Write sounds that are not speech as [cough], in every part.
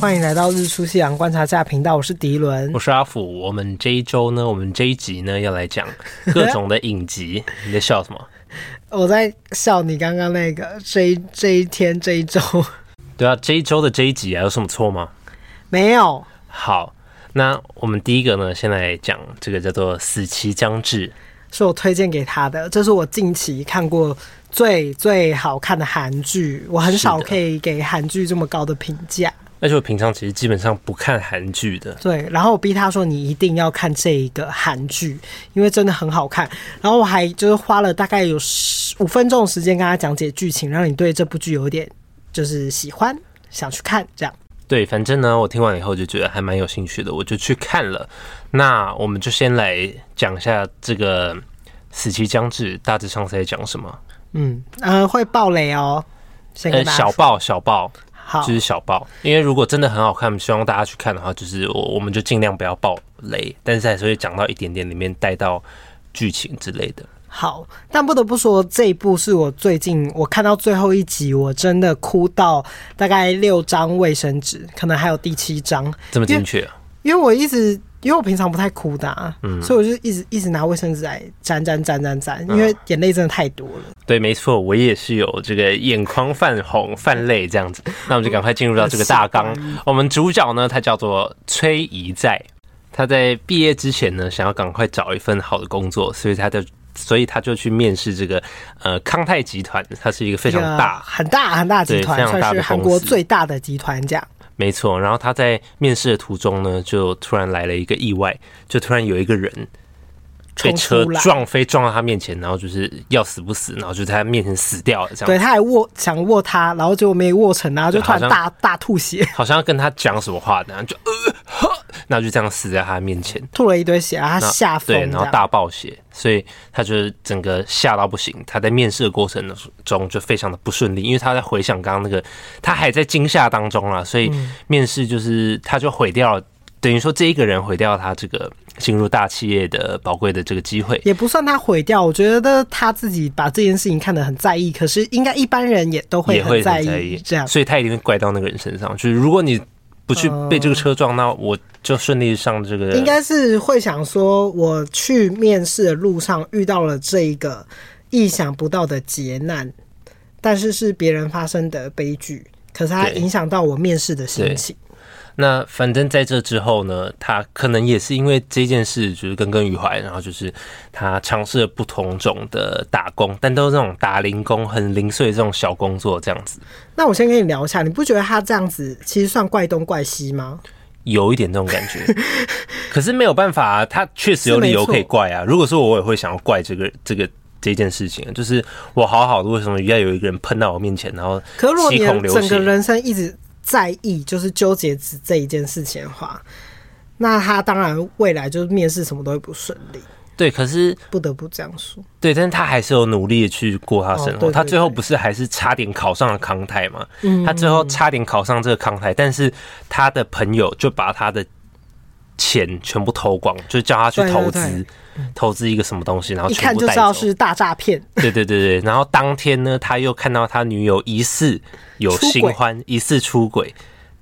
欢迎来到日出夕阳观察家频道，我是迪伦，我是阿福。我们这一周呢，我们这一集呢要来讲各种的影集。你在笑什么？[laughs] 我在笑你刚刚那个这一这一天这一周。[laughs] 对啊，这一周的这一集啊，有什么错吗？没有。好，那我们第一个呢，先来讲这个叫做《死期将至》，是我推荐给他的，这是我近期看过最最好看的韩剧。我很少可以给韩剧这么高的评价。而且我平常其实基本上不看韩剧的。对，然后我逼他说，你一定要看这一个韩剧，因为真的很好看。然后我还就是花了大概有十五分钟的时间跟他讲解剧情，让你对这部剧有点就是喜欢，想去看这样。对，反正呢，我听完以后就觉得还蛮有兴趣的，我就去看了。那我们就先来讲一下这个《死期将至》，大致上是在讲什么？嗯呃，会爆雷哦，先呃，小爆小爆。好就是小爆，因为如果真的很好看，希望大家去看的话，就是我我们就尽量不要爆雷，但是还是会讲到一点点里面带到剧情之类的。好，但不得不说，这一部是我最近我看到最后一集，我真的哭到大概六张卫生纸，可能还有第七张，这么精确啊？因为我一直。因为我平常不太哭的，啊，嗯，所以我就一直一直拿卫生纸来沾沾沾沾沾，因为眼泪真的太多了。嗯、对，没错，我也是有这个眼眶泛红、泛泪这样子。[laughs] 那我们就赶快进入到这个大纲。我们主角呢，他叫做崔怡在，他在毕业之前呢，想要赶快找一份好的工作，所以他就所以他就去面试这个呃康泰集团，它是一个非常大、很大很大集团，算是韩国最大的集团这样。没错，然后他在面试的途中呢，就突然来了一个意外，就突然有一个人被车撞飞，撞到他面前，然后就是要死不死，然后就在他面前死掉了。这样，对，他还握想握他，然后结果没握成，然后就突然大大吐血，好像要跟他讲什么话，然后就呃呵，然后就这样死在他面前，吐了一堆血，他吓疯，对，然后大爆血，所以他就是整个吓到不行。他在面试的过程中就非常的不顺利，因为他在回想刚刚那个，他还在惊吓当中啊，所以面试就是他就毁掉了，等于说这一个人毁掉了他这个。进入大企业的宝贵的这个机会，也不算他毁掉。我觉得他自己把这件事情看得很在意，可是应该一般人也都会很在意这样，所以他一定会怪到那个人身上。就是如果你不去被这个车撞，那我就顺利上这个。应该是会想说，我去面试的路上遇到了这一个意想不到的劫难，但是是别人发生的悲剧，可是它影响到我面试的心情。那反正在这之后呢，他可能也是因为这件事就是耿耿于怀，然后就是他尝试了不同种的打工，但都是那种打零工、很零碎的这种小工作这样子。那我先跟你聊一下，你不觉得他这样子其实算怪东怪西吗？有一点这种感觉，[laughs] 可是没有办法啊，他确实有理由可以怪啊。如果说我也会想要怪这个这个这件事情，就是我好好的，为什么要有一个人喷到我面前，然后七孔流血，整个人生一直。在意就是纠结只这一件事情的话，那他当然未来就是面试什么都会不顺利。对，可是不得不这样说。对，但是他还是有努力的去过他生活。他最后不是还是差点考上了康泰吗？嗯，他最后差点考上这个康泰，但是他的朋友就把他的钱全部偷光，就叫他去投资。投资一个什么东西，然后一看就知道是大诈骗。对对对对，然后当天呢，他又看到他女友疑似有新欢，疑似出轨，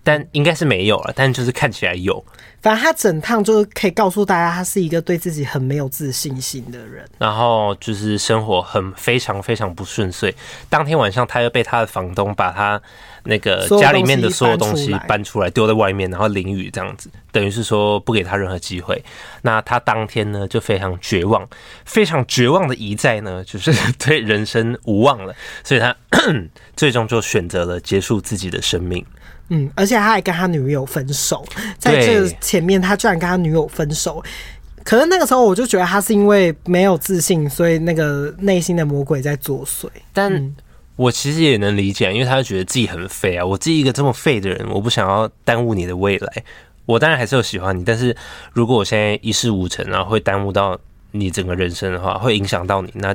但应该是没有了，但就是看起来有。反正他整趟就是可以告诉大家，他是一个对自己很没有自信心的人。然后就是生活很非常非常不顺遂。当天晚上，他又被他的房东把他那个家里面的所有东西搬出来丢在外面，然后淋雨这样子，等于是说不给他任何机会。那他当天呢就非常绝望，非常绝望的一在呢，[laughs] 就是 [laughs] 对人生无望了，所以他 [coughs] 最终就选择了结束自己的生命。嗯，而且他还跟他女友分手，在这前面他居然跟他女友分手，可是那个时候我就觉得他是因为没有自信，所以那个内心的魔鬼在作祟。但我其实也能理解，因为他觉得自己很废啊，我自己一个这么废的人，我不想要耽误你的未来。我当然还是有喜欢你，但是如果我现在一事无成，然后会耽误到你整个人生的话，会影响到你那。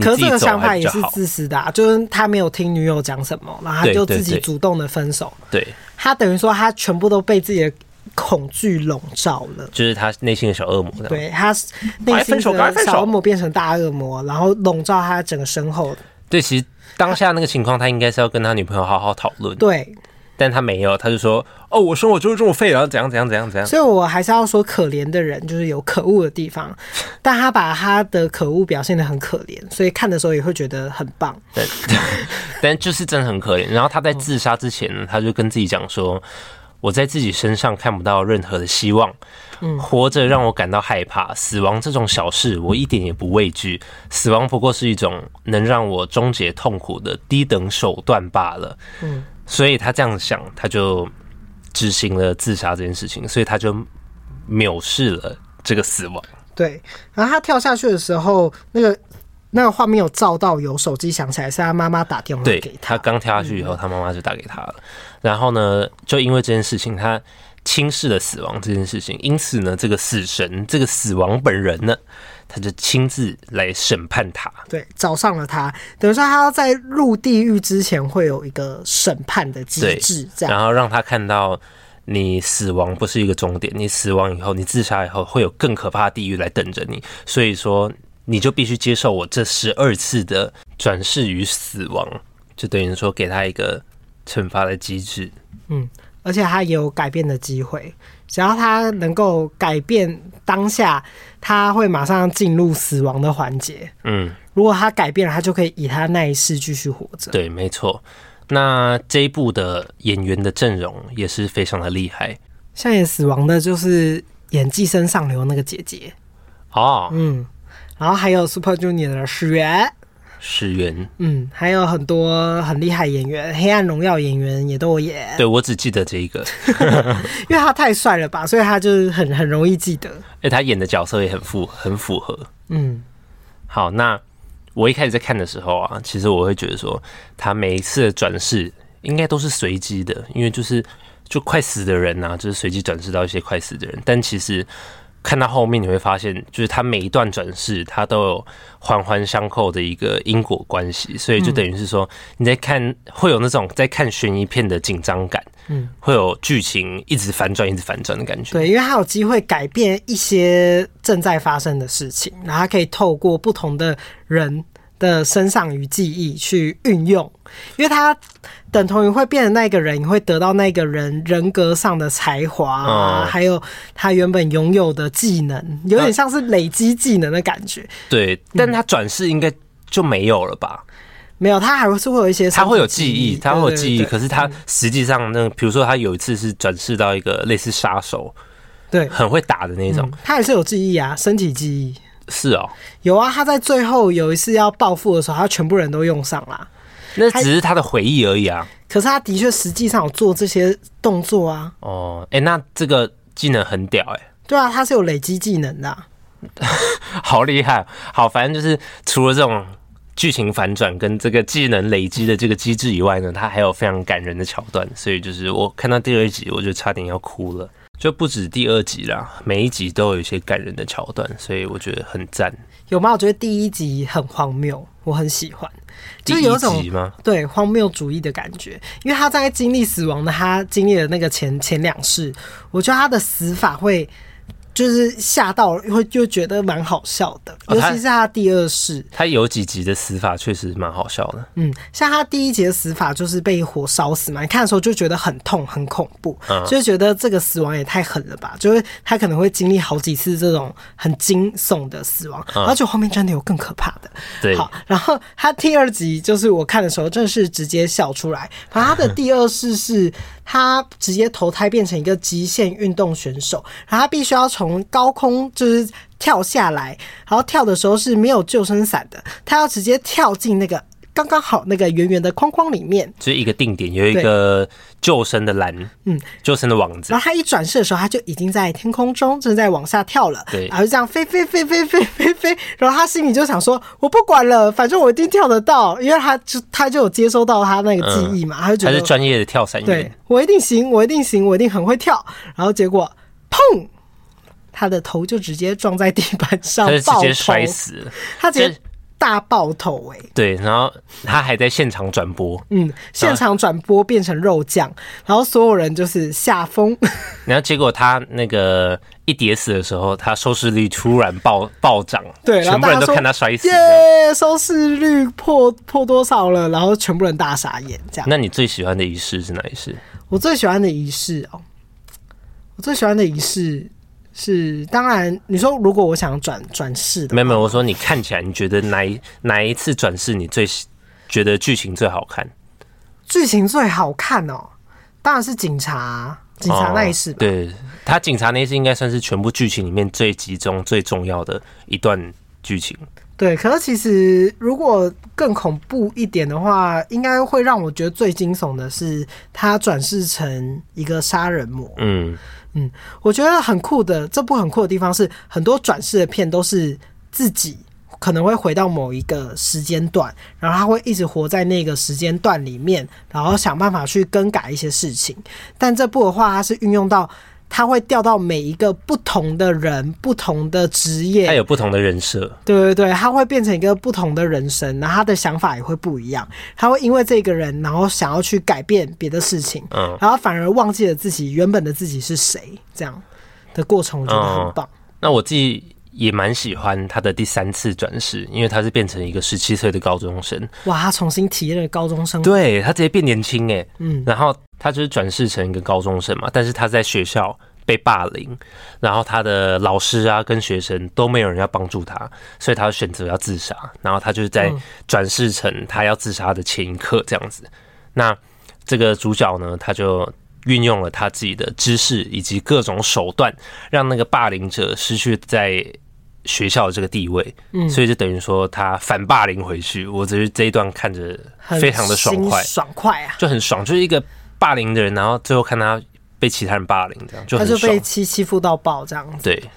可是这个想法也是自私的，啊，就是他没有听女友讲什么，然后他就自己主动的分手。对，他等于说他全部都被自己的恐惧笼罩了，就是他内心的小恶魔。对，他内心的小恶魔变成大恶魔，然后笼罩他整个身后。对，其实当下那个情况，他应该是要跟他女朋友好好讨论。对，但他没有，他就说：“哦，我生活就是这么废，然后怎样怎样怎样怎样。”所以，我还是要说，可怜的人就是有可恶的地方，但他把他的可恶表现的很可怜，所以看的时候也会觉得很棒。对，[laughs] 但就是真的很可怜。然后他在自杀之前呢，他就跟自己讲说：“我在自己身上看不到任何的希望，活着让我感到害怕，死亡这种小事我一点也不畏惧，死亡不过是一种能让我终结痛苦的低等手段罢了。”嗯。所以他这样想，他就执行了自杀这件事情，所以他就藐视了这个死亡。对，然后他跳下去的时候，那个那个画面有照到有手机响起来，是他妈妈打电话给他。对，他刚跳下去以后，他妈妈就打给他了。然后呢，就因为这件事情，他轻视了死亡这件事情，因此呢，这个死神，这个死亡本人呢。他就亲自来审判他，对，找上了他，等于说他要在入地狱之前会有一个审判的机制，这样，然后让他看到你死亡不是一个终点，你死亡以后，你自杀以后会有更可怕的地狱来等着你，所以说你就必须接受我这十二次的转世与死亡，就等于说给他一个惩罚的机制，嗯，而且他也有改变的机会。只要他能够改变当下，他会马上进入死亡的环节。嗯，如果他改变了，他就可以以他那一世继续活着。对，没错。那这一部的演员的阵容也是非常的厉害。像演死亡的，就是演《寄生上流》那个姐姐。哦，嗯，然后还有 Super Junior 的始源。始源，嗯，还有很多很厉害演员，《黑暗荣耀》演员也都有演。对，我只记得这一个，[laughs] 因为他太帅了吧，所以他就是很很容易记得。哎，他演的角色也很符很符合。嗯，好，那我一开始在看的时候啊，其实我会觉得说，他每一次的转世应该都是随机的，因为就是就快死的人啊，就是随机转世到一些快死的人，但其实。看到后面你会发现，就是它每一段转世，它都有环环相扣的一个因果关系，所以就等于是说你在看会有那种在看悬疑片的紧张感，嗯，会有剧情一直反转、一直反转的感觉。对，因为它有机会改变一些正在发生的事情，然后它可以透过不同的人的身上与记忆去运用，因为他等同于会变成那个人，你会得到那个人人格上的才华啊，还有他原本拥有的技能，有点像是累积技能的感觉。对，但他转世应该就没有了吧？没有，他还是会有一些，他会有记忆，他会有记忆，可是他实际上那个，比如说他有一次是转世到一个类似杀手，对，很会打的那种，他还是有记忆啊，身体记忆。是哦，有啊，他在最后有一次要报复的时候，他全部人都用上了。那只是他的回忆而已啊。可是他的确实际上有做这些动作啊。哦，哎、欸，那这个技能很屌哎、欸。对啊，他是有累积技能的、啊，[laughs] 好厉害。好，反正就是除了这种剧情反转跟这个技能累积的这个机制以外呢，他还有非常感人的桥段。所以就是我看到第二集，我就差点要哭了。就不止第二集啦，每一集都有一些感人的桥段，所以我觉得很赞。有吗？我觉得第一集很荒谬，我很喜欢，就是有一种对荒谬主义的感觉，因为他在经历死亡的，他经历了那个前前两世，我觉得他的死法会。就是吓到会就觉得蛮好笑的，尤其是他第二世，他有几集的死法确实蛮好笑的。嗯，像他第一集的死法就是被火烧死嘛，你看的时候就觉得很痛很恐怖，就觉得这个死亡也太狠了吧，就是他可能会经历好几次这种很惊悚的死亡，而且后面真的有更可怕的。对，好，然后他第二集就是我看的时候，真的是直接笑出来。反正他的 [laughs] 第二世是。他直接投胎变成一个极限运动选手，然后他必须要从高空就是跳下来，然后跳的时候是没有救生伞的，他要直接跳进那个。刚刚好那个圆圆的框框里面，就是一个定点，有一个救生的篮，嗯，救生的网子。然后他一转身的时候，他就已经在天空中正在往下跳了，对，然后就这样飞飞飞飞飞飞飞。然后他心里就想说：“我不管了，反正我一定跳得到，因为他就他就有接收到他那个记忆嘛，嗯、他就觉得他是专业的跳伞员，对，我一定行，我一定行，我一定很会跳。然后结果砰，他的头就直接撞在地板上，直接摔死了，他直接。大爆头哎、欸，对，然后他还在现场转播，嗯，现场转播变成肉酱，然后所有人就是下疯，[laughs] 然后结果他那个一跌死的时候，他收视率突然暴暴涨，对，全部人都看他摔死，耶，收视率破破多少了？然后全部人大傻眼，这样。那你最喜欢的仪式是哪一式？我最喜欢的仪式哦，我最喜欢的仪式是，当然你说如果我想转转世的，没有没有，我说你看起来你觉得哪一哪一次转世你最觉得剧情最好看？剧情最好看哦，当然是警察警察那一世吧。哦，对，他警察那一世应该算是全部剧情里面最集中最重要的一段剧情。对，可是其实如果更恐怖一点的话，应该会让我觉得最惊悚的是他转世成一个杀人魔。嗯嗯，我觉得很酷的，这部很酷的地方是很多转世的片都是自己可能会回到某一个时间段，然后他会一直活在那个时间段里面，然后想办法去更改一些事情。但这部的话，它是运用到。他会调到每一个不同的人、不同的职业，他有不同的人设。对对对，他会变成一个不同的人生，然后他的想法也会不一样。他会因为这个人，然后想要去改变别的事情，嗯，然后反而忘记了自己原本的自己是谁，这样的过程我觉得很棒。嗯，那我自己也蛮喜欢他的第三次转世，因为他是变成一个十七岁的高中生。哇，他重新体验了高中生，对，他直接变年轻哎，嗯，然后。他就是转世成一个高中生嘛，但是他在学校被霸凌，然后他的老师啊跟学生都没有人要帮助他，所以他选择要自杀。然后他就是在转世成他要自杀的前一刻这样子。那这个主角呢，他就运用了他自己的知识以及各种手段，让那个霸凌者失去在学校的这个地位。嗯，所以就等于说他反霸凌回去。我只是这一段看着非常的爽快，爽快啊，就很爽，就是一个。霸凌的人，然后最后看他被其他人霸凌，这样就他就被欺欺负到爆这样子。对，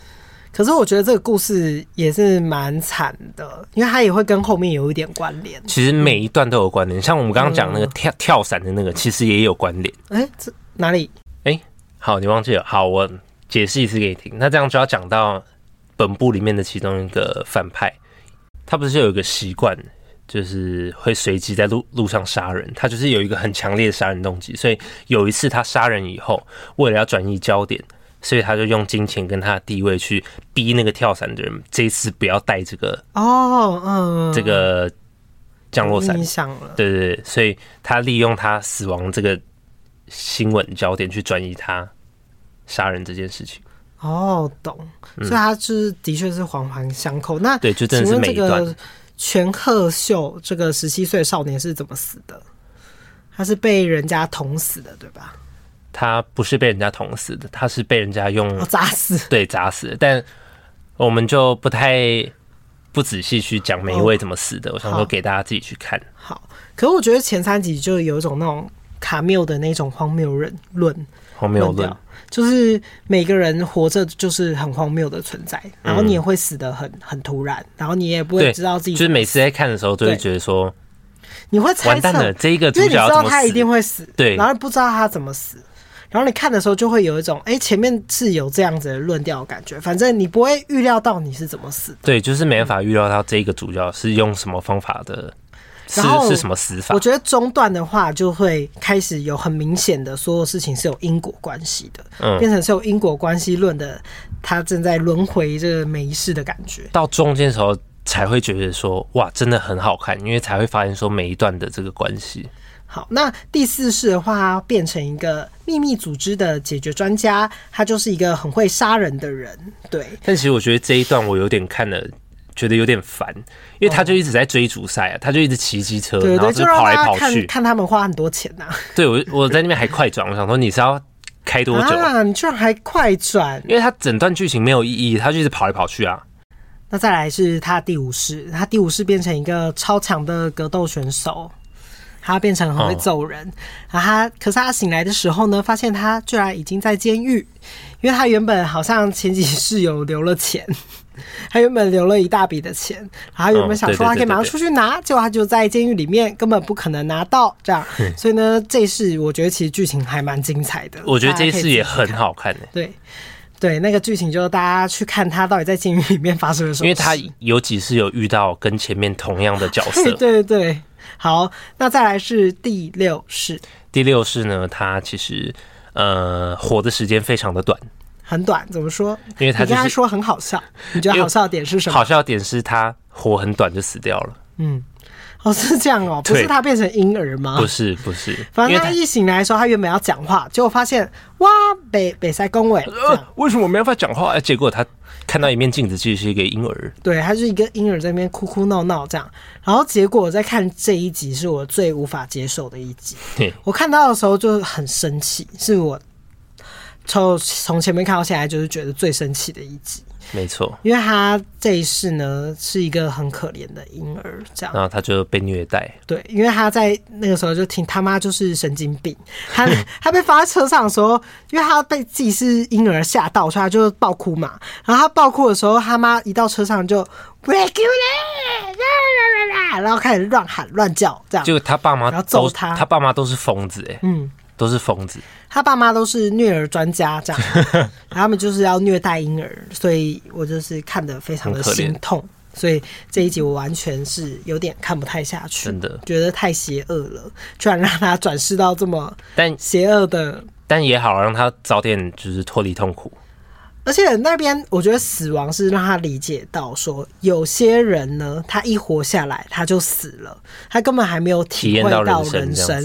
可是我觉得这个故事也是蛮惨的，因为他也会跟后面有一点关联。其实每一段都有关联，像我们刚刚讲那个跳、嗯、跳伞的那个，其实也有关联。哎、欸，这哪里？哎、欸，好，你忘记了？好，我解释一次给你听。那这样就要讲到本部里面的其中一个反派，他不是有一个习惯。就是会随机在路路上杀人，他就是有一个很强烈的杀人动机，所以有一次他杀人以后，为了要转移焦点，所以他就用金钱跟他的地位去逼那个跳伞的人，这一次不要带这个哦，嗯，这个降落伞，对对对，所以他利用他死亡这个新闻焦点去转移他杀人这件事情。哦，懂，所以他就是的确是环环相扣。那对，就真的是每一段。全贺秀这个十七岁少年是怎么死的？他是被人家捅死的，对吧？他不是被人家捅死的，他是被人家用砸死，对，砸死。但我们就不太不仔细去讲每一位怎么死的。我想说给大家自己去看。好，可是我觉得前三集就有一种那种卡缪的那种荒谬论论，荒谬论。就是每个人活着就是很荒谬的存在，然后你也会死的很很突然，然后你也不会知道自己。就是每次在看的时候，都会觉得说，你会猜测，这一个主角因为你知道他一定会死，对，然后不知道他怎么死，然后你看的时候就会有一种，哎，前面是有这样子的论调的感觉，反正你不会预料到你是怎么死。对，就是没办法预料到这一个主角是用什么方法的。然后是什么死法？我觉得中段的话就会开始有很明显的所有事情是有因果关系的，嗯，变成是有因果关系论的，他正在轮回这个每一世的感觉。到中间的时候才会觉得说，哇，真的很好看，因为才会发现说每一段的这个关系。好，那第四世的话变成一个秘密组织的解决专家，他就是一个很会杀人的人，对。但其实我觉得这一段我有点看了。觉得有点烦，因为他就一直在追逐赛啊，他就一直骑机车，然后就跑来跑去，看他们花很多钱呐。对，我我在那边还快转，我想说你是要开多久啊？你居然还快转？因为他整段剧情没有意义，他就一直跑来跑去啊。那再来是他第五世，他第五世变成一个超强的格斗选手，他变成很会揍人。然后他可是他醒来的时候呢，发现他居然已经在监狱，因为他原本好像前几世有留了钱。[laughs] 他原本留了一大笔的钱，然后他原本想说他可以马上出去拿，结果他就在监狱里面，根本不可能拿到这样。所以呢，这一世我觉得其实剧情还蛮精彩的。我觉得这一世也很好看诶。对对，那个剧情就是大家去看他到底在监狱里面发生了什么。因为他有几次有遇到跟前面同样的角色。对 [laughs] 对对，好，那再来是第六世。第六世呢，他其实呃活的时间非常的短。很短，怎么说？因为他刚才说很好笑，你觉得好笑的点是什么？好笑的点是他活很短就死掉了。嗯，哦，是这样哦，不是他变成婴儿吗？不是，不是。反正他一醒来的时候，他原本要讲话，结果发现哇，北北塞公伟，为什么没办法讲话？结果他看到一面镜子，其实是一个婴儿。对，他是一个婴儿在那边哭哭闹闹这样。然后结果我在看这一集，是我最无法接受的一集。我看到的时候就很生气，是我从从前面看到现在，就是觉得最生气的一集。没错，因为他这一世呢是一个很可怜的婴儿，这样，然后他就被虐待。对，因为他在那个时候就听他妈就是神经病，他 [laughs] 他被放在车上的时候，因为他被自己是婴儿吓到，所以他就爆哭嘛。然后他爆哭的时候，他妈一到车上就 regulate，然后开始乱喊乱叫，这样。就他爸妈要揍他，他爸妈都是疯子哎，嗯，都是疯子。他爸妈都是虐儿专家，这样，[laughs] 然后他们就是要虐待婴儿，所以我就是看得非常的心痛，所以这一集我完全是有点看不太下去，真的觉得太邪恶了，居然让他转世到这么但邪恶的但，但也好让他早点就是脱离痛苦。而且那边，我觉得死亡是让他理解到，说有些人呢，他一活下来他就死了，他根本还没有体会到人生。人生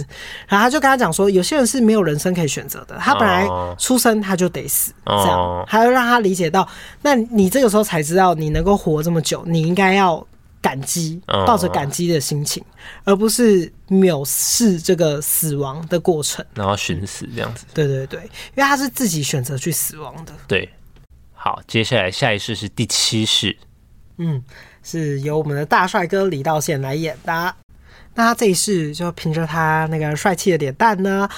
然后他就跟他讲说，有些人是没有人生可以选择的，他本来出生他就得死，这样，还要让他理解到，那你这个时候才知道，你能够活这么久，你应该要感激，抱着感激的心情，而不是藐视这个死亡的过程，然后寻死这样子。对对对，因为他是自己选择去死亡的。对。好，接下来下一世是第七世，嗯，是由我们的大帅哥李道宪来演的。那他这一世就凭着他那个帅气的脸蛋呢，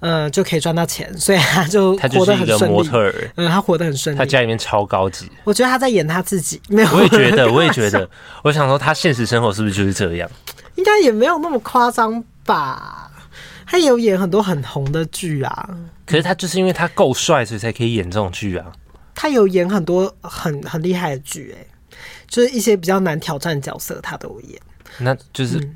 呃，就可以赚到钱，所以他就。[laughs] 他就是一个模特儿，嗯，他活得很顺利。他家里面超高级，我觉得他在演他自己。没有，我也觉得，[laughs] 我也觉得。我想说，他现实生活是不是就是这样？应该也没有那么夸张吧？他也有演很多很红的剧啊。可是他就是因为他够帅，所以才可以演这种剧啊。他有演很多很很厉害的剧，哎，就是一些比较难挑战的角色，他都有演。那就是、嗯、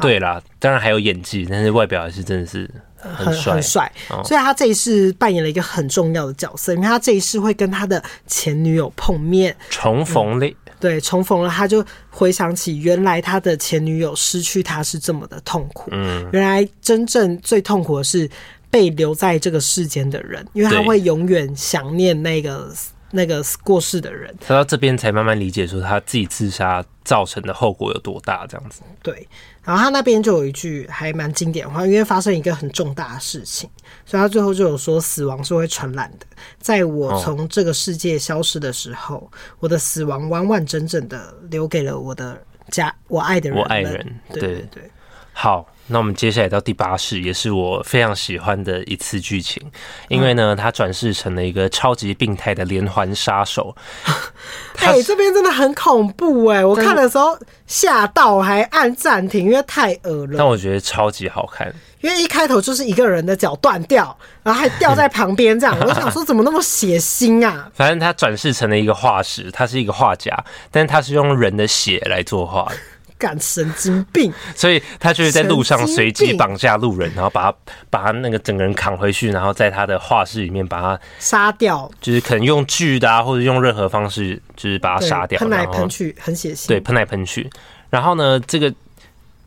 对啦，当然还有演技，但是外表还是真的是很帅很帅。所以他这一世扮演了一个很重要的角色，因为他这一世会跟他的前女友碰面，重逢了、嗯。对，重逢了，他就回想起原来他的前女友失去他是这么的痛苦。嗯，原来真正最痛苦的是。被留在这个世间的人，因为他会永远想念那个那个过世的人。他到这边才慢慢理解说他自己自杀造成的后果有多大，这样子。对，然后他那边就有一句还蛮经典的话，因为发生一个很重大的事情，所以他最后就有说：死亡是会传染的。在我从这个世界消失的时候，哦、我的死亡完完整整的留给了我的家，我爱的人，我爱人。对对对，对，好。那我们接下来到第八世，也是我非常喜欢的一次剧情，因为呢，他转世成了一个超级病态的连环杀手。[laughs] 哎、欸，这边真的很恐怖哎！我看的时候吓到，还按暂停，因为太恶了。但我觉得超级好看，因为一开头就是一个人的脚断掉，然后还掉在旁边这样。我想说，怎么那么血腥啊？[laughs] 反正他转世成了一个画师，他是一个画家，但是他是用人的血来作画的。神经病！所以他就是在路上随机绑架路人，然后把他把他那个整个人扛回去，然后在他的画室里面把他杀掉，就是可能用锯的啊，或者用任何方式，就是把他杀掉。喷来喷去，很血腥。对，喷来喷去。然后呢，这个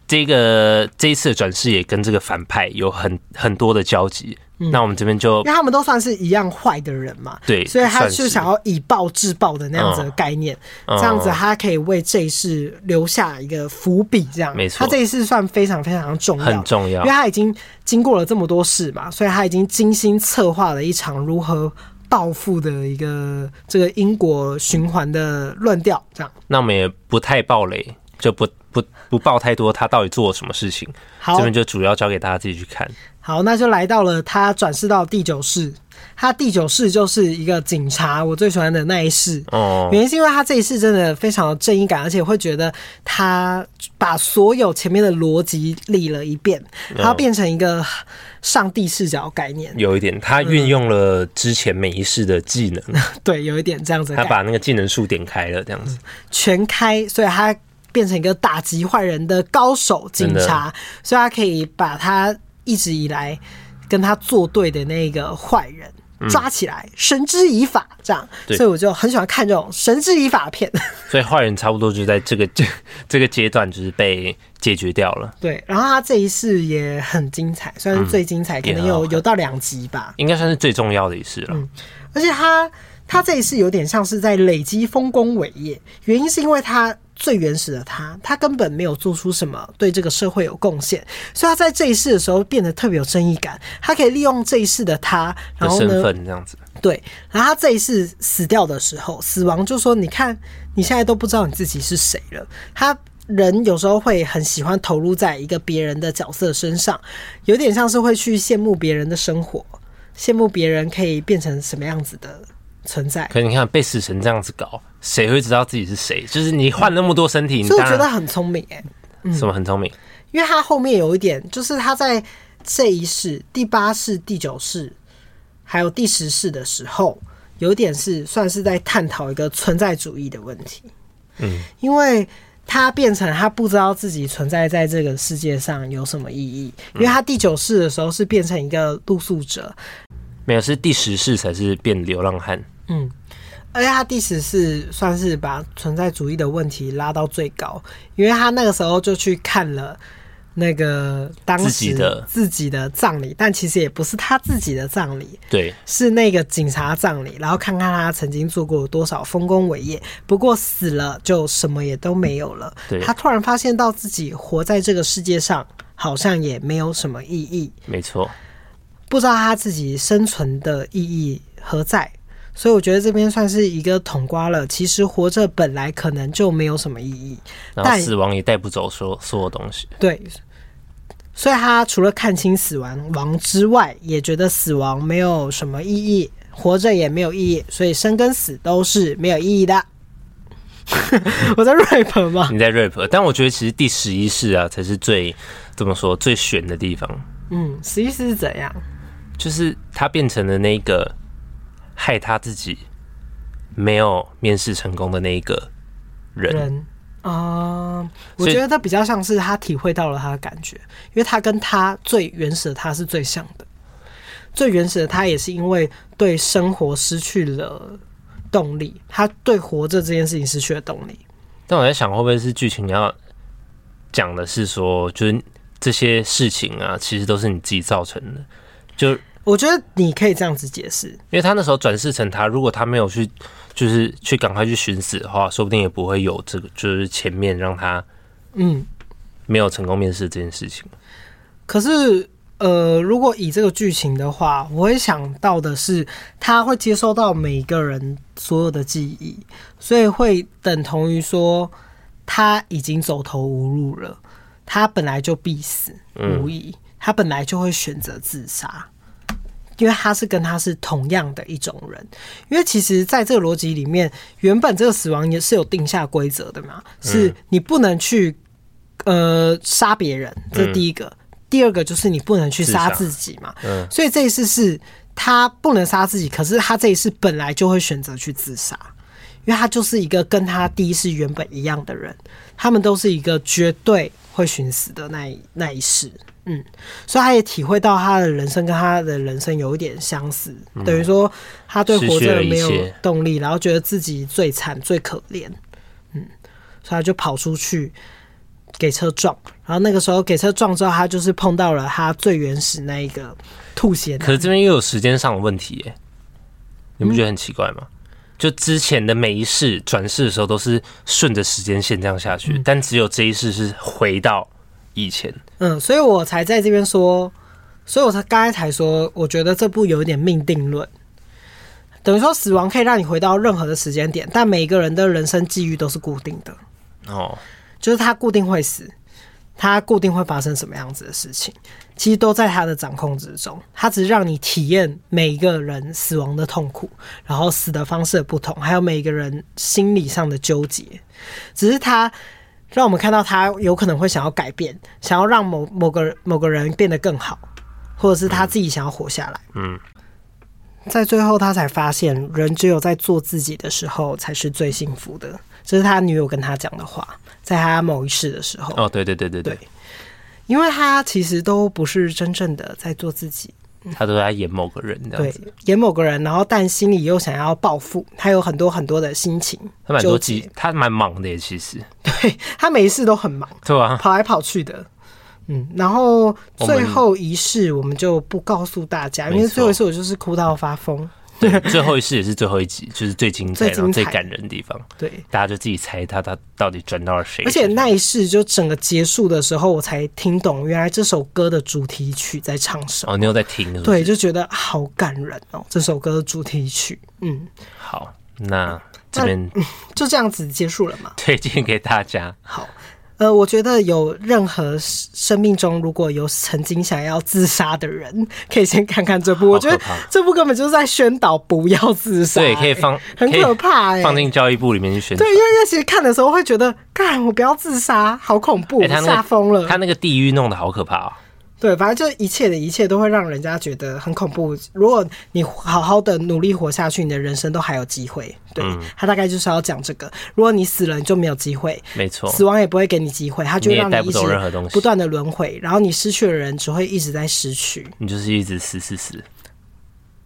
这个这一次的转世也跟这个反派有很很多的交集。嗯、那我们这边就，因为他们都算是一样坏的人嘛，对，所以他就想要以暴制暴的那样子的概念，嗯、这样子他可以为这一世留下一个伏笔，这样没错。他这一世算非常非常重要，很重要，因为他已经经过了这么多事嘛，所以他已经精心策划了一场如何报复的一个这个因果循环的论调，这样。那我们也不太暴雷，就不不不爆太多，他到底做了什么事情？好，这边就主要交给大家自己去看。好，那就来到了他转世到第九世。他第九世就是一个警察，我最喜欢的那一世。哦，原因是因为他这一世真的非常有正义感，而且会觉得他把所有前面的逻辑理了一遍，他变成一个上帝视角概念。有一点，他运用了之前每一世的技能。嗯、[laughs] 对，有一点这样子。他把那个技能树点开了，这样子、嗯、全开，所以他变成一个打击坏人的高手警察，所以他可以把他。一直以来跟他作对的那个坏人，抓起来，绳之以法，这样。所以我就很喜欢看这种绳之以法片。[laughs] 所以坏人差不多就在这个这 [laughs] 这个阶段就是被解决掉了。对，然后他这一世也很精彩，算是最精彩，嗯、可能有有到两集吧，应该算是最重要的一世了。嗯，而且他他这一世有点像是在累积丰功伟业，原因是因为他。最原始的他，他根本没有做出什么对这个社会有贡献，所以他在这一世的时候变得特别有正义感。他可以利用这一世的他，然后呢，身份这样子。对，然后他这一世死掉的时候，死亡就说：“你看，你现在都不知道你自己是谁了。”他人有时候会很喜欢投入在一个别人的角色身上，有点像是会去羡慕别人的生活，羡慕别人可以变成什么样子的。存在，可你看被死神这样子搞，谁会知道自己是谁？就是你换那么多身体，所以我觉得很聪明哎、欸。什么很聪明？因为他后面有一点，就是他在这一世、第八世、第九世，还有第十世的时候，有点是算是在探讨一个存在主义的问题。嗯，因为他变成他不知道自己存在在这个世界上有什么意义，因为他第九世的时候是变成一个露宿者，没有，是第十世才是变流浪汉。嗯，而且他第十是算是把存在主义的问题拉到最高，因为他那个时候就去看了那个当时的自己的葬礼，但其实也不是他自己的葬礼，对，是那个警察葬礼，然后看看他曾经做过多少丰功伟业，不过死了就什么也都没有了。对，他突然发现到自己活在这个世界上好像也没有什么意义，没错，不知道他自己生存的意义何在。所以我觉得这边算是一个统瓜了。其实活着本来可能就没有什么意义，但死亡也带不走所所有东西。对，所以他除了看清死亡亡之外，也觉得死亡没有什么意义，活着也没有意义，所以生跟死都是没有意义的。[laughs] 我在 rap 吗？你在 rap，但我觉得其实第十一世啊才是最怎么说最悬的地方。嗯，十一世是怎样？就是他变成了那个。害他自己没有面试成功的那一个人啊、呃，我觉得他比较像是他体会到了他的感觉，因为他跟他最原始的他是最像的。最原始的他也是因为对生活失去了动力，他对活着这件事情失去了动力。但我在想，会不会是剧情要讲的是说，就是这些事情啊，其实都是你自己造成的，就。我觉得你可以这样子解释，因为他那时候转世成他，如果他没有去，就是去赶快去寻死的话，说不定也不会有这个，就是前面让他嗯没有成功面试这件事情。可是呃，如果以这个剧情的话，我会想到的是，他会接收到每一个人所有的记忆，所以会等同于说他已经走投无路了，他本来就必死无疑，嗯、他本来就会选择自杀。因为他是跟他是同样的一种人，因为其实在这个逻辑里面，原本这个死亡也是有定下规则的嘛，是你不能去呃杀别人，这是第一个；第二个就是你不能去杀自己嘛。所以这一次是他不能杀自己，可是他这一次本来就会选择去自杀，因为他就是一个跟他第一世原本一样的人，他们都是一个绝对会寻死的那一那一世。嗯，所以他也体会到他的人生跟他的人生有一点相似，嗯、等于说他对活着没有动力，然后觉得自己最惨最可怜，嗯，所以他就跑出去给车撞，然后那个时候给车撞之后，他就是碰到了他最原始那一个吐血。可是这边又有时间上的问题耶，你不觉得很奇怪吗？嗯、就之前的每一世转世的时候都是顺着时间线这样下去，嗯、但只有这一世是回到。以前，嗯，所以我才在这边说，所以我才刚才才说，我觉得这部有一点命定论，等于说死亡可以让你回到任何的时间点，但每一个人的人生际遇都是固定的，哦，就是他固定会死，他固定会发生什么样子的事情，其实都在他的掌控之中，他只是让你体验每一个人死亡的痛苦，然后死的方式的不同，还有每一个人心理上的纠结，只是他。让我们看到他有可能会想要改变，想要让某某个某个人变得更好，或者是他自己想要活下来。嗯，在最后他才发现，人只有在做自己的时候才是最幸福的。这是他女友跟他讲的话，在他某一世的时候。哦，对对对对对，对，因为他其实都不是真正的在做自己。他都在演某个人这样子，对，演某个人，然后但心里又想要报复，他有很多很多的心情，他蛮多急，他蛮忙的耶，其实，对他每一次都很忙，对啊，跑来跑去的。嗯，然后最后一世我们就不告诉大家，因为最后一世我就是哭到发疯。对，最后一世也是最后一集，就是最精彩、最感人的地方。对，大家就自己猜他他到底转到了谁。而且那一世就整个结束的时候，我才听懂原来这首歌的主题曲在唱什么。哦，你有在听是不是？对，就觉得好感人哦，这首歌的主题曲。嗯，好，那这边就这样子结束了嘛？推荐给大家。好。呃，我觉得有任何生命中如果有曾经想要自杀的人，可以先看看这部。我觉得这部根本就是在宣导不要自杀，欸，对，可以放，很可怕哎，欸，放进教育部里面去宣导。对，因为其实看的时候会觉得，干，我不要自杀，好恐怖，吓疯了。他那个地狱弄得好可怕啊，喔。对，反正就一切的一切都会让人家觉得很恐怖。如果你好好的努力活下去，你的人生都还有机会。对，嗯、他大概就是要讲这个。如果你死了，你就没有机会。没错，死亡也不会给你机会，他就会让你一直不断的轮回。然后你失去的人只会一直在失去。你就是一直死死死。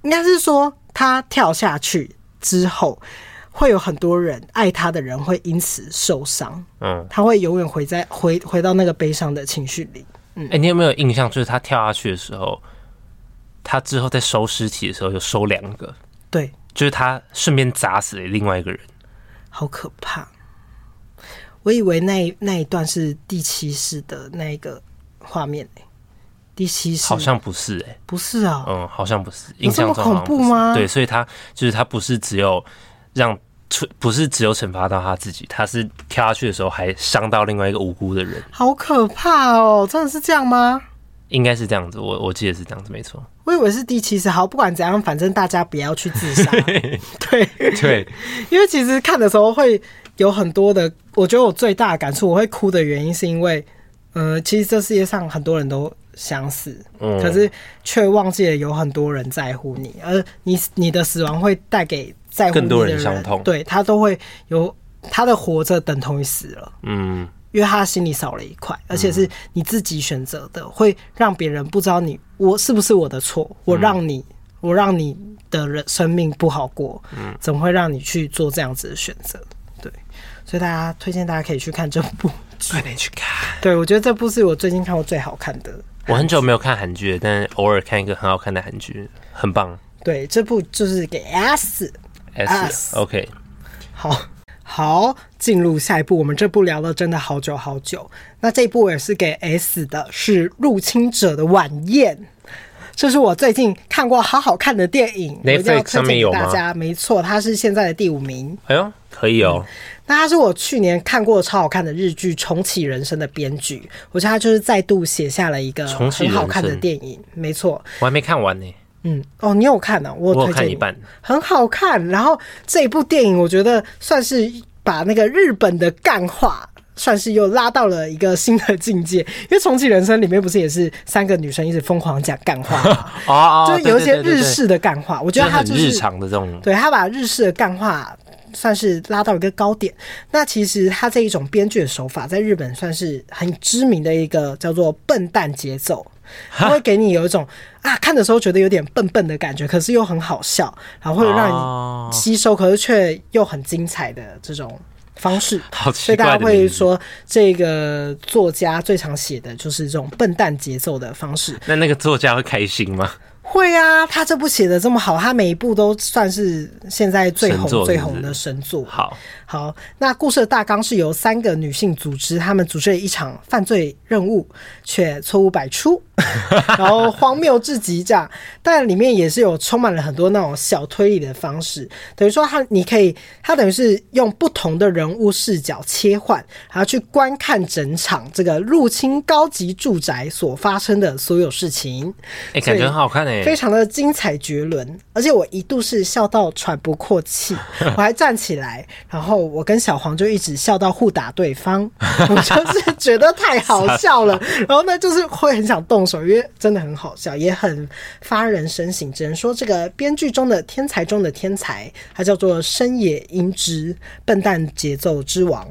应该是说，他跳下去之后，会有很多人爱他的人会因此受伤。嗯，他会永远回在回回到那个悲伤的情绪里。哎、欸，你有没有印象？就是他跳下去的时候，他之后在收尸体的时候有收两个，对，就是他顺便砸死了另外一个人，好可怕！我以为那那一段是第七世的那一个画面第七世好像不是哎、欸，不是啊，嗯，好像不是，印象中恐怖吗？对，所以他就是他不是只有让。不是只有惩罚到他自己，他是跳下去的时候还伤到另外一个无辜的人，好可怕哦！真的是这样吗？应该是这样子，我我记得是这样子，没错。我以为是第七十，好，不管怎样，反正大家不要去自杀。[laughs] 对对，因为其实看的时候会有很多的，我觉得我最大的感触，我会哭的原因是因为，呃，其实这世界上很多人都想死，嗯，可是却忘记了有很多人在乎你，而你你的死亡会带给。在乎更多人相痛，对他都会有他的活着等同于死了，嗯，因为他心里少了一块，而且是你自己选择的，会让别人不知道你我是不是我的错，我让你我让你的人生命不好过，嗯，怎么会让你去做这样子的选择？对，所以大家推荐大家可以去看这部，快点去看。对，我觉得这部是我最近看过最好看的。我很久没有看韩剧，但偶尔看一个很好看的韩剧，很棒。对，这部就是给 S。S，OK，好，好，进入下一步。我们这部聊了真的好久好久。那这一部也是给 S 的，是《入侵者的晚宴》。这是我最近看过好好看的电影，Netflix 上面有？大家没错，它是现在的第五名。哎呦，可以哦。嗯、那它是我去年看过超好看的日剧《重启人生》的编剧，我觉得他就是再度写下了一个很好看的电影。没错，我还没看完呢。嗯，哦，你有看呢？啊？我有看一半，很好看。然后这一部电影，我觉得算是把那个日本的干话，算是又拉到了一个新的境界。因为《重启人生》里面不是也是三个女生一直疯狂讲干话吗？[laughs] 就有一些日式的干话。我觉得他就是日常的这种，对，他把日式的干话算是拉到一个高点。那其实他这一种编剧的手法，在日本算是很知名的一个叫做笨蛋节奏。他会给你有一种啊，看的时候觉得有点笨笨的感觉，可是又很好笑，然后会让你吸收，可是却又很精彩的这种方式。[laughs] 所以大家会说，这个作家最常写的就是这种笨蛋节奏的方式。那那个作家会开心吗？[laughs] 会啊，他这部写的这么好，他每一部都算是现在最红最红的神作。好。好，那故事的大纲是由三个女性组织，她们组织了一场犯罪任务，却错误百出，[laughs] 然后荒谬至极这样。但里面也是有充满了很多那种小推理的方式，等于说它你可以，它等于是用不同的人物视角切换，然后去观看整场这个入侵高级住宅所发生的所有事情。哎、欸，感觉很好看哎，非常的精彩绝伦，而且我一度是笑到喘不过气，[laughs] 我还站起来，然后。我跟小黄就一直笑到互打对方，[laughs] 我就是觉得太好笑了，[laughs] 然后呢，就是会很想动手，因为真的很好笑，也很发人深省。只能说这个编剧中的天才中的天才，他叫做深野英之，笨蛋节奏之王。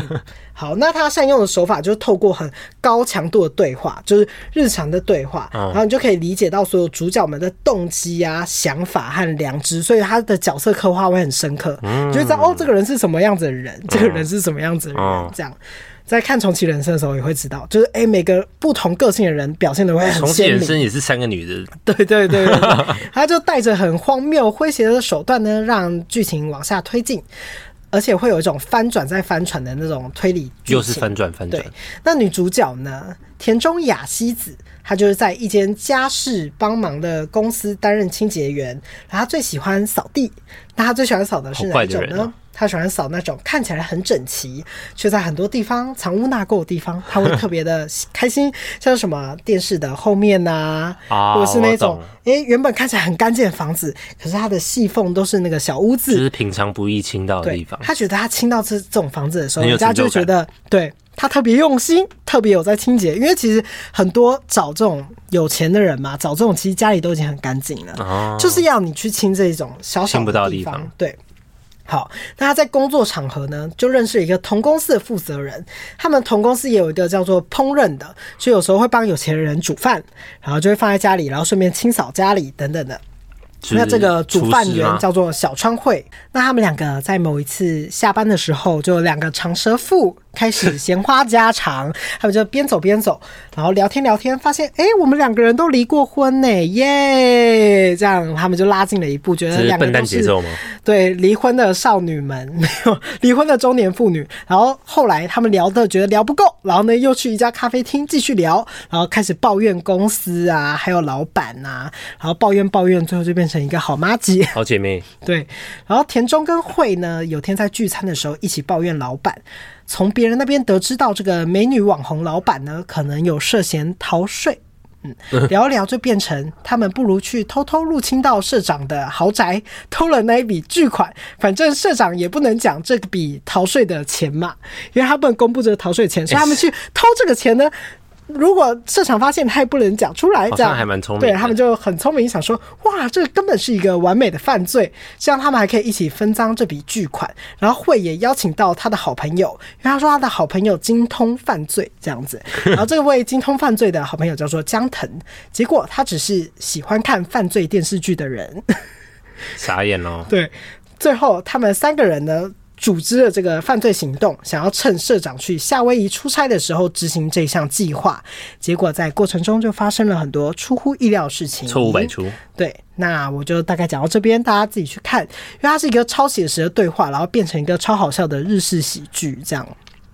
[laughs] 嗯、好，那他善用的手法就是透过很高强度的对话，就是日常的对话，然后你就可以理解到所有主角们的动机啊、想法和良知，所以他的角色刻画会很深刻，嗯、就会知道哦，这个人是什么样子的人，这个人是什么样子的人，这样。在看重启人生的时候也会知道，就是哎、欸，每个不同个性的人表现的会很鲜明。重启人生也是三个女的，[laughs] [laughs] 对对对，对，他就带着很荒谬诙谐的手段呢，让剧情往下推进，而且会有一种翻转再翻转的那种推理剧情。又是翻转翻转。对，那女主角呢，田中雅希子，她就是在一间家事帮忙的公司担任清洁员，然后她最喜欢扫地。那她最喜欢扫的是哪一种呢？他喜欢扫那种看起来很整齐，却在很多地方藏污纳垢的地方，他会特别的开心。像什么电视的后面呐、啊，啊、或者是那种诶、欸，原本看起来很干净的房子，可是它的细缝都是那个小污渍，就是平常不易清到的地方。他觉得他清到这这种房子的时候，人家就觉得对他特别用心，特别有在清洁。因为其实很多找这种有钱的人嘛，找这种其实家里都已经很干净了，哦、就是要你去清这种小小的地方，清不到的地方，对。好，那他在工作场合呢，就认识一个同公司的负责人。他们同公司也有一个叫做烹饪的，所以有时候会帮有钱人煮饭，然后就会放在家里，然后顺便清扫家里等等的。那这个煮饭员叫做小川惠。那他们两个在某一次下班的时候，就两个长舌妇。开始闲话家常，[laughs] 他们就边走边走，然后聊天聊天，发现哎、欸，我们两个人都离过婚呢，耶！这样他们就拉近了一步，觉得两个人都是对离婚的少女们，[laughs] 没有离婚的中年妇女。然后后来他们聊的觉得聊不够，然后呢又去一家咖啡厅继续聊，然后开始抱怨公司啊，还有老板呐、啊，然后抱怨抱怨，最后就变成一个好妈姐、[laughs] 好姐妹。对，然后田中跟慧呢，有天在聚餐的时候一起抱怨老板。从别人那边得知到这个美女网红老板呢，可能有涉嫌逃税，嗯，聊一聊就变成他们不如去偷偷入侵到社长的豪宅，偷了那一笔巨款，反正社长也不能讲这笔逃税的钱嘛，因为他不能公布这个逃税钱，所以他们去偷这个钱呢。如果社长发现，他也不能讲出来，这样还蛮聪明。对，他们就很聪明，想说，哇，这个根本是一个完美的犯罪，这样他们还可以一起分赃这笔巨款。然后惠也邀请到他的好朋友，因为他说他的好朋友精通犯罪这样子。[laughs] 然后这位精通犯罪的好朋友叫做江藤，结果他只是喜欢看犯罪电视剧的人，傻眼哦。[laughs] 对，最后他们三个人呢，组织了这个犯罪行动，想要趁社长去夏威夷出差的时候执行这项计划，结果在过程中就发生了很多出乎意料的事情，错误百出。对，那我就大概讲到这边，大家自己去看，因为它是一个超写实的对话，然后变成一个超好笑的日式喜剧，这样。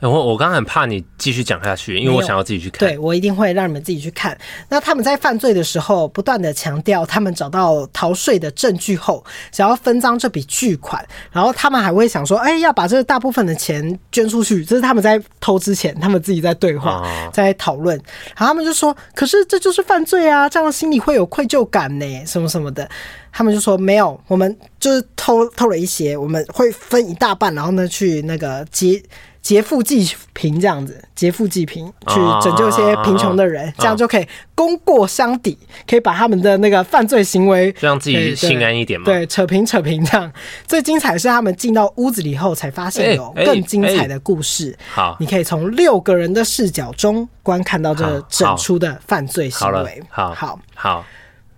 我我刚刚很怕你继续讲下去，因为我想要自己去看。对，我一定会让你们自己去看。那他们在犯罪的时候，不断的强调他们找到逃税的证据后，想要分赃这笔巨款，然后他们还会想说，哎，要把这大部分的钱捐出去。这是他们在偷之前，他们自己在对话，在讨论。然后他们就说，可是这就是犯罪啊，这样心里会有愧疚感呢，什么什么的。他们就说没有，我们就是偷偷了一些，我们会分一大半，然后呢去那个结。劫富济贫这样子，劫富济贫去拯救一些贫穷的人，这样就可以功过相抵，可以把他们的那个犯罪行为让自己心安一点嘛。对，扯平扯平这样。最精彩是他们进到屋子里后，才发现有更精彩的故事。好，你可以从六个人的视角中观看到这整出的犯罪行为。好，好，好。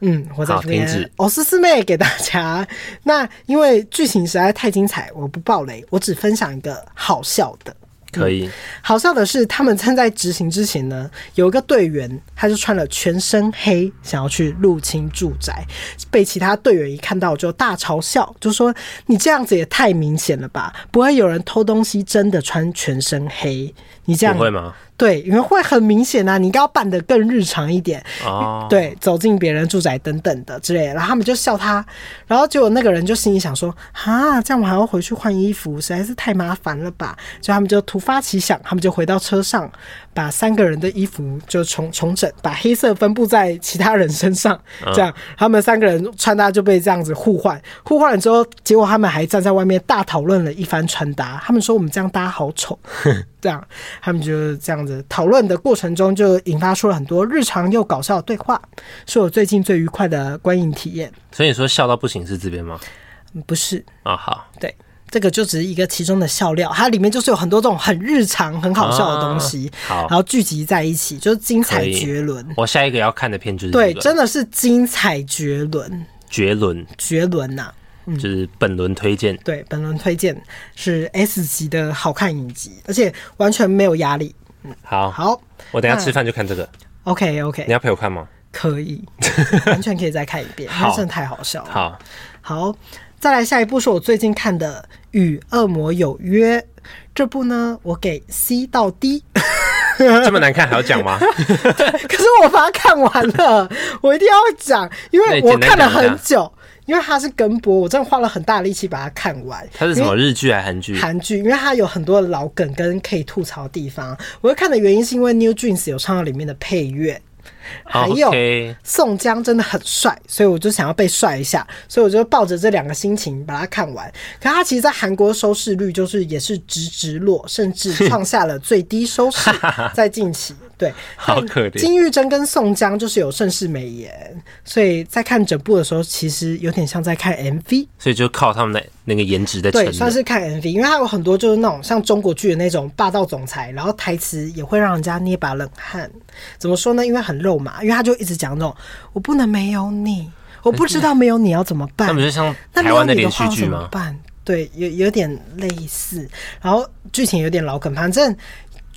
嗯，我在这边，我是四妹给大家。那因为剧情实在太精彩，我不爆雷，我只分享一个好笑的。可以、嗯，好笑的是，他们正在执行之前呢，有一个队员，他就穿了全身黑，想要去入侵住宅，被其他队员一看到就大嘲笑，就说：“你这样子也太明显了吧？不会有人偷东西真的穿全身黑？你这样会吗？”对，因为会很明显啊，你应该要扮得更日常一点。哦，对，走进别人住宅等等的之类的，然后他们就笑他，然后结果那个人就心里想说：啊，这样我还要回去换衣服，实在是太麻烦了吧？所以他们就突发奇想，他们就回到车上，把三个人的衣服就重重整，把黑色分布在其他人身上，这样。他们三个人穿搭就被这样子互换，互换了之后，结果他们还站在外面大讨论了一番穿搭，他们说我们这样搭好丑。[laughs] 这样，他们就这样子讨论的过程中，就引发出了很多日常又搞笑的对话，是我最近最愉快的观影体验。所以你说笑到不行是这边吗？不是。啊，好，对，这个就只是一个其中的笑料，它里面就是有很多这种很日常、很好笑的东西，啊、好，然后聚集在一起，就是精彩绝伦。我下一个要看的片就是对，真的是精彩绝伦，绝伦，绝伦呐、啊嗯，就是本轮推荐。对，本轮推荐是 S 级的好看影集，而且完全没有压力。嗯，好，好，我等下吃饭就看这个。OK，OK，okay, okay, 你要陪我看吗？可以，[laughs] 完全可以再看一遍，真的太好笑了。好，好。再来下一部是我最近看的《与恶魔有约》，这部呢，我给 C 到 D。[laughs] 这么难看还要讲吗？[laughs] 可是我把它看完了，我一定要讲，因为我看了很久，因为它是跟播，我真的花了很大力气把它看完。它是什么日剧还是韩剧？韩剧，因为它有很多的老梗跟可以吐槽的地方。我会看的原因是因为 New Jeans 有唱到里面的配乐。还有宋江真的很帅，所以我就想要被帅一下，所以我就抱着这两个心情把它看完。可他其实，在韩国收视率就是也是直直落，[laughs] 甚至创下了最低收视，[laughs] 在近期。对，好可怜。金玉珍跟宋江就是有盛世美颜，所以在看整部的时候，其实有点像在看 MV。所以就靠他们的那个颜值的。对，算是看 MV，因为他有很多就是那种像中国剧的那种霸道总裁，然后台词也会让人家捏把冷汗。怎么说呢？因为很肉麻，因为他就一直讲那种“我不能没有你，我不知道没有你要怎么办”。那不是像台湾的连续剧吗？怎么办？对，有有点类似，然后剧情有点老梗，反正。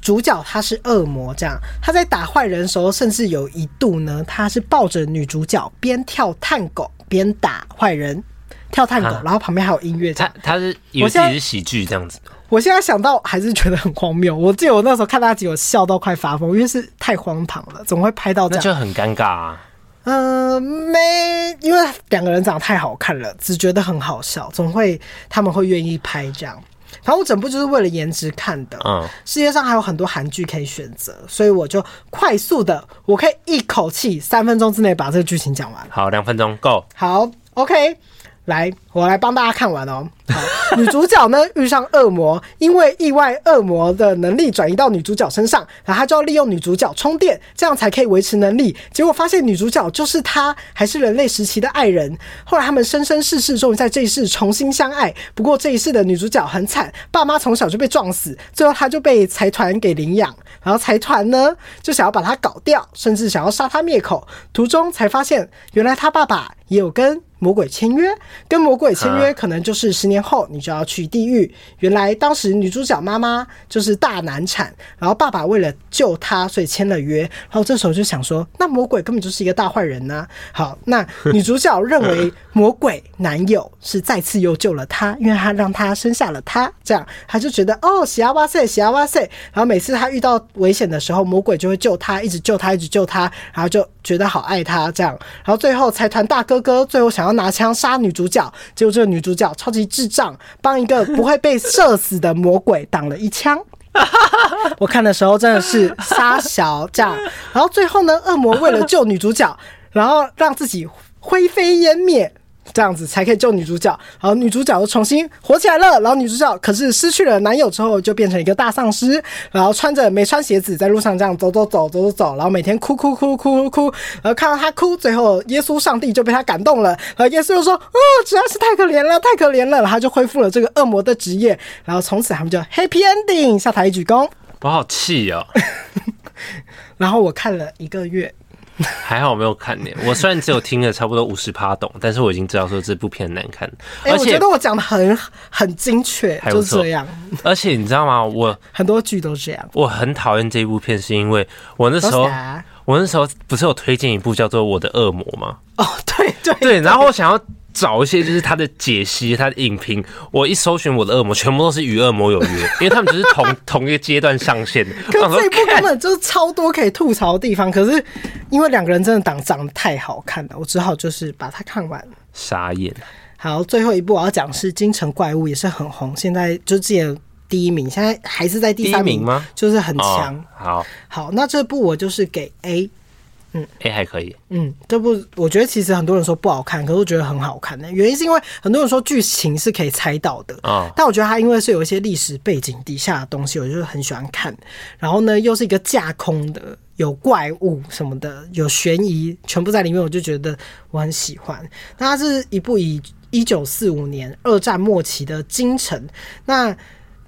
主角他是恶魔，这样他在打坏人的时候，甚至有一度呢，他是抱着女主角边跳探狗边打坏人，跳探狗，然后旁边还有音乐。他他是以为自己是喜剧这样子我。我现在想到还是觉得很荒谬。我记得我那时候看那集，我笑到快发疯，因为是太荒唐了，怎么会拍到这样？那就很尴尬啊。嗯、呃，没，因为两个人长得太好看了，只觉得很好笑，总会他们会愿意拍这样。反正我整部就是为了颜值看的。嗯，世界上还有很多韩剧可以选择，所以我就快速的，我可以一口气三分钟之内把这个剧情讲完。好，两分钟够。好，OK。来，我来帮大家看完哦。好，女主角呢遇上恶魔，[laughs] 因为意外，恶魔的能力转移到女主角身上，然后她就要利用女主角充电，这样才可以维持能力。结果发现女主角就是他，还是人类时期的爱人。后来他们生生世世终于在这一世重新相爱。不过这一世的女主角很惨，爸妈从小就被撞死，最后她就被财团给领养，然后财团呢就想要把她搞掉，甚至想要杀她灭口。途中才发现，原来她爸爸也有跟。魔鬼签约，跟魔鬼签约，可能就是十年后你就要去地狱。原来当时女主角妈妈就是大难产，然后爸爸为了救她，所以签了约。然后这时候就想说，那魔鬼根本就是一个大坏人呢、啊。好，那女主角认为 [laughs] 魔鬼男友是再次又救了她，因为他让她生下了她，这样她就觉得哦，喜啊哇塞，喜啊哇塞。然后每次她遇到危险的时候，魔鬼就会救她，一直救她，一直救她，然后就觉得好爱他这样。然后最后财团大哥哥最后想要拿枪杀女主角，结果这个女主角超级智障，帮一个不会被射死的魔鬼挡了一枪。[laughs] 我看的时候真的是杀小这样，然后最后呢，恶魔为了救女主角，然后让自己灰飞烟灭。这样子才可以救女主角，然后女主角又重新活起来了。然后女主角可是失去了男友之后，就变成一个大丧尸，然后穿着没穿鞋子在路上这样走走走走走走，然后每天哭哭哭哭哭哭，然后看到她哭，最后耶稣上帝就被她感动了，然后耶稣就说：“哦，实在是太可怜了，太可怜了。”然后就恢复了这个恶魔的职业，然后从此他们就 Happy Ending，下台一鞠躬。我好气哦！然后我看了一个月。[laughs] 还好我没有看呢。我虽然只有听了差不多五十趴懂，但是我已经知道说这部片难看。而且、欸、我觉得我讲的很很精确，就是这样。而且你知道吗？我很多剧都这样。我很讨厌这一部片，是因为我那时候我那时候不是有推荐一部叫做《我的恶魔》吗？哦，对对对，然后我想要。找一些就是他的解析，他的影评。我一搜寻我的恶魔，全部都是与恶魔有约，因为他们只是同 [laughs] 同一个阶段上线的。可是这一部根本就是超多可以吐槽的地方，可是因为两个人真的长长得太好看了，我只好就是把它看完。傻眼。好，最后一部我要讲是《京城怪物》，也是很红，现在就之前第一名，现在还是在第三名，名吗？就是很强。哦。好，好，那这部我就是给 A。嗯还可以。嗯，这部我觉得其实很多人说不好看，可是我觉得很好看的原因是因为很多人说剧情是可以猜到的啊，但我觉得它因为是有一些历史背景底下的东西，我就很喜欢看。然后呢，又是一个架空的，有怪物什么的，有悬疑，全部在里面，我就觉得我很喜欢。那它是一部以一九四五年二战末期的京城。那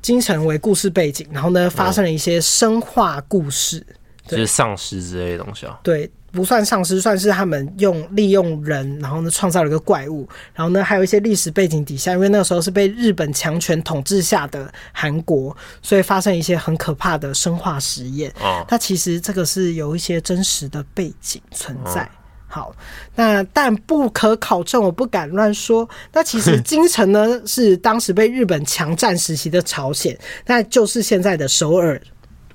京城为故事背景，然后呢，发生了一些生化故事，嗯、就是丧尸之类的东西啊。对。不算丧尸，算是他们用利用人，然后呢创造了一个怪物，然后呢还有一些历史背景底下，因为那个时候是被日本强权统治下的韩国，所以发生一些很可怕的生化实验。哦，那其实这个是有一些真实的背景存在。哦、好，那但不可考证，我不敢乱说。那其实京城呢是当时被日本强占时期的朝鲜，那就是现在的首尔。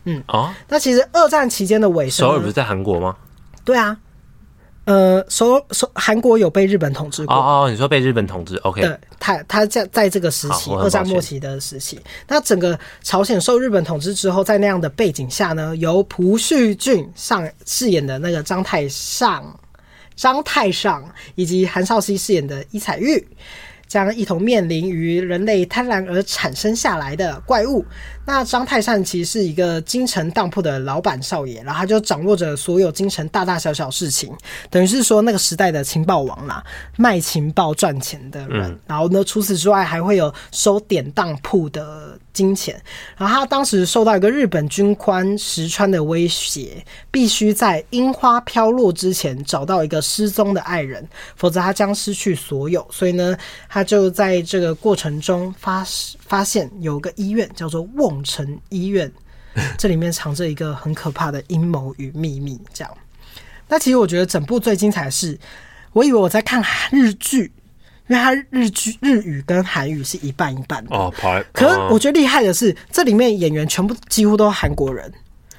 嗯，哦，那其实二战期间的尾声，首尔不是在韩国吗？对啊，呃，首首韩国有被日本统治过哦哦，你说被日本统治，OK？对，他他在在这个时期，二战末期的时期，那整个朝鲜受日本统治之后，在那样的背景下呢，由朴叙俊上饰演的那个张太上、张太上，以及韩少熙饰演的伊彩玉，将一同面临于人类贪婪而产生下来的怪物。那张泰善其实是一个京城当铺的老板少爷，然后他就掌握着所有京城大大小小事情，等于是说那个时代的情报王啦，卖情报赚钱的人。嗯、然后呢，除此之外还会有收典当铺的金钱。然后他当时受到一个日本军官石川的威胁，必须在樱花飘落之前找到一个失踪的爱人，否则他将失去所有。所以呢，他就在这个过程中发发现有个医院叫做瓮城医院，[laughs] 这里面藏着一个很可怕的阴谋与秘密。这样，那其实我觉得整部最精彩的是，我以为我在看日剧，因为它日剧日语跟韩语是一半一半的哦。可是我觉得厉害的是，这里面演员全部几乎都是韩国人。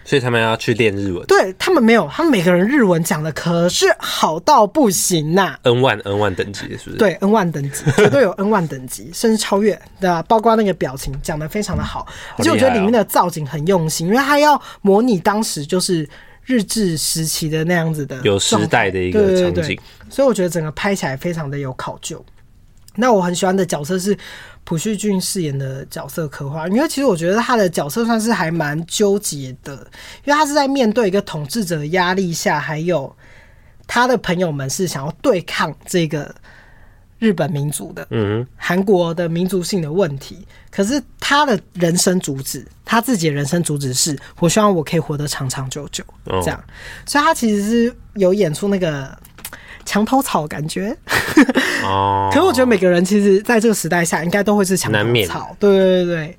所以他们要去练日文，对他们没有，他们每个人日文讲的可是好到不行呐、啊、，N 万 N 万等级是不是？对，N one 等级 [laughs] 绝对有 N one 等级，甚至超越，对吧？包括那个表情讲的非常的好，而且我觉得里面的造景很用心，因为他要模拟当时就是日治时期的那样子的有时代的一个场景，所以我觉得整个拍起来非常的有考究。那我很喜欢的角色是朴叙俊饰演的角色刻画，因为其实我觉得他的角色算是还蛮纠结的，因为他是在面对一个统治者的压力下，还有他的朋友们是想要对抗这个日本民族的，嗯，韩国的民族性的问题。可是他的人生主旨，他自己的人生主旨是，我希望我可以活得长长久久，这样，所以他其实是有演出那个。墙头草感觉，哦，[laughs] 可是我觉得每个人其实在这个时代下，应该都会是墙头草，对对对对，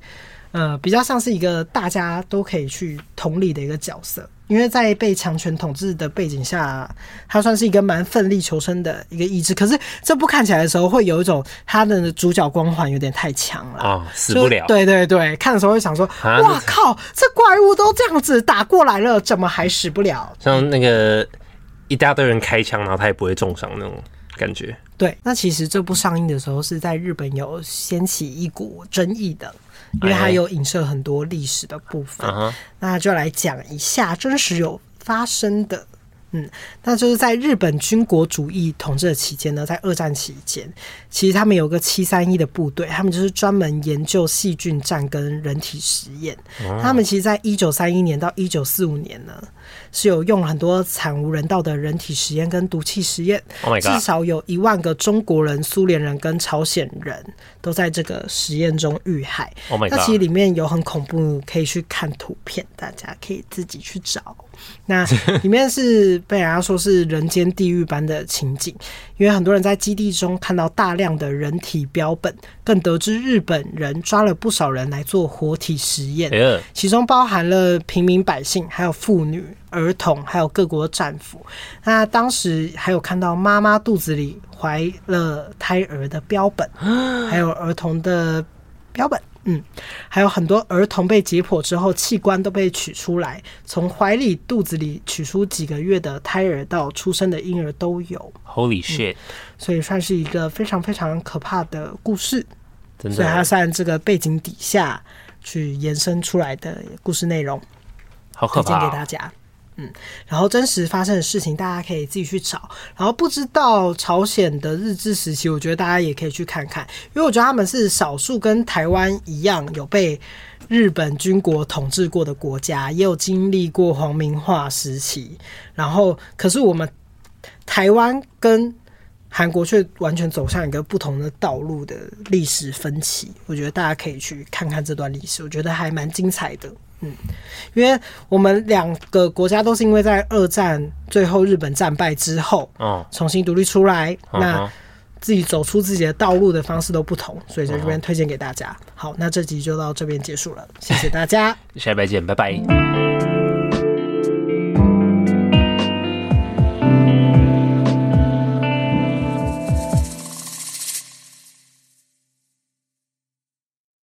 呃，比较像是一个大家都可以去同理的一个角色，因为在被强权统治的背景下，他算是一个蛮奋力求生的一个意志。可是这部看起来的时候，会有一种他的主角光环有点太强了，哦，死不了，对对对，看的时候会想说，哇靠，这怪物都这样子打过来了，怎么还死不了？像那个。一大堆人开枪，然后他也不会重伤那种感觉。对，那其实这部上映的时候是在日本有掀起一股争议的，因为它有影射很多历史的部分。哎、那就来讲一下真实有发生的。嗯，那就是在日本军国主义统治的期间呢，在二战期间，其实他们有个七三一的部队，他们就是专门研究细菌战跟人体实验。哦、他们其实，在一九三一年到一九四五年呢，是有用很多惨无人道的人体实验跟毒气实验。Oh、至少有一万个中国人、苏联人跟朝鲜人都在这个实验中遇害。Oh、那其实里面有很恐怖，可以去看图片，大家可以自己去找。那里面是被人家说是人间地狱般的情景，因为很多人在基地中看到大量的人体标本，更得知日本人抓了不少人来做活体实验，其中包含了平民百姓、还有妇女、儿童，还有各国战俘。那当时还有看到妈妈肚子里怀了胎儿的标本，[gasps] 还有儿童的标本。嗯，还有很多儿童被解剖之后，器官都被取出来，从怀里、肚子里取出几个月的胎儿到出生的婴儿都有。Holy shit！、嗯、所以算是一个非常非常可怕的故事。真的，所以它算这个背景底下去延伸出来的故事内容，好可怕、哦，推荐给大家。嗯，然后真实发生的事情，大家可以自己去找。然后不知道朝鲜的日治时期，我觉得大家也可以去看看，因为我觉得他们是少数跟台湾一样有被日本军国统治过的国家，也有经历过皇民化时期。然后，可是我们台湾跟韩国却完全走向一个不同的道路的历史分歧。我觉得大家可以去看看这段历史，我觉得还蛮精彩的。嗯，因为我们两个国家都是因为在二战最后日本战败之后，哦，重新独立出来，那自己走出自己的道路的方式都不同，所以在这边推荐给大家。好，那这集就到这边结束了，谢谢大家，下礼拜见，拜拜。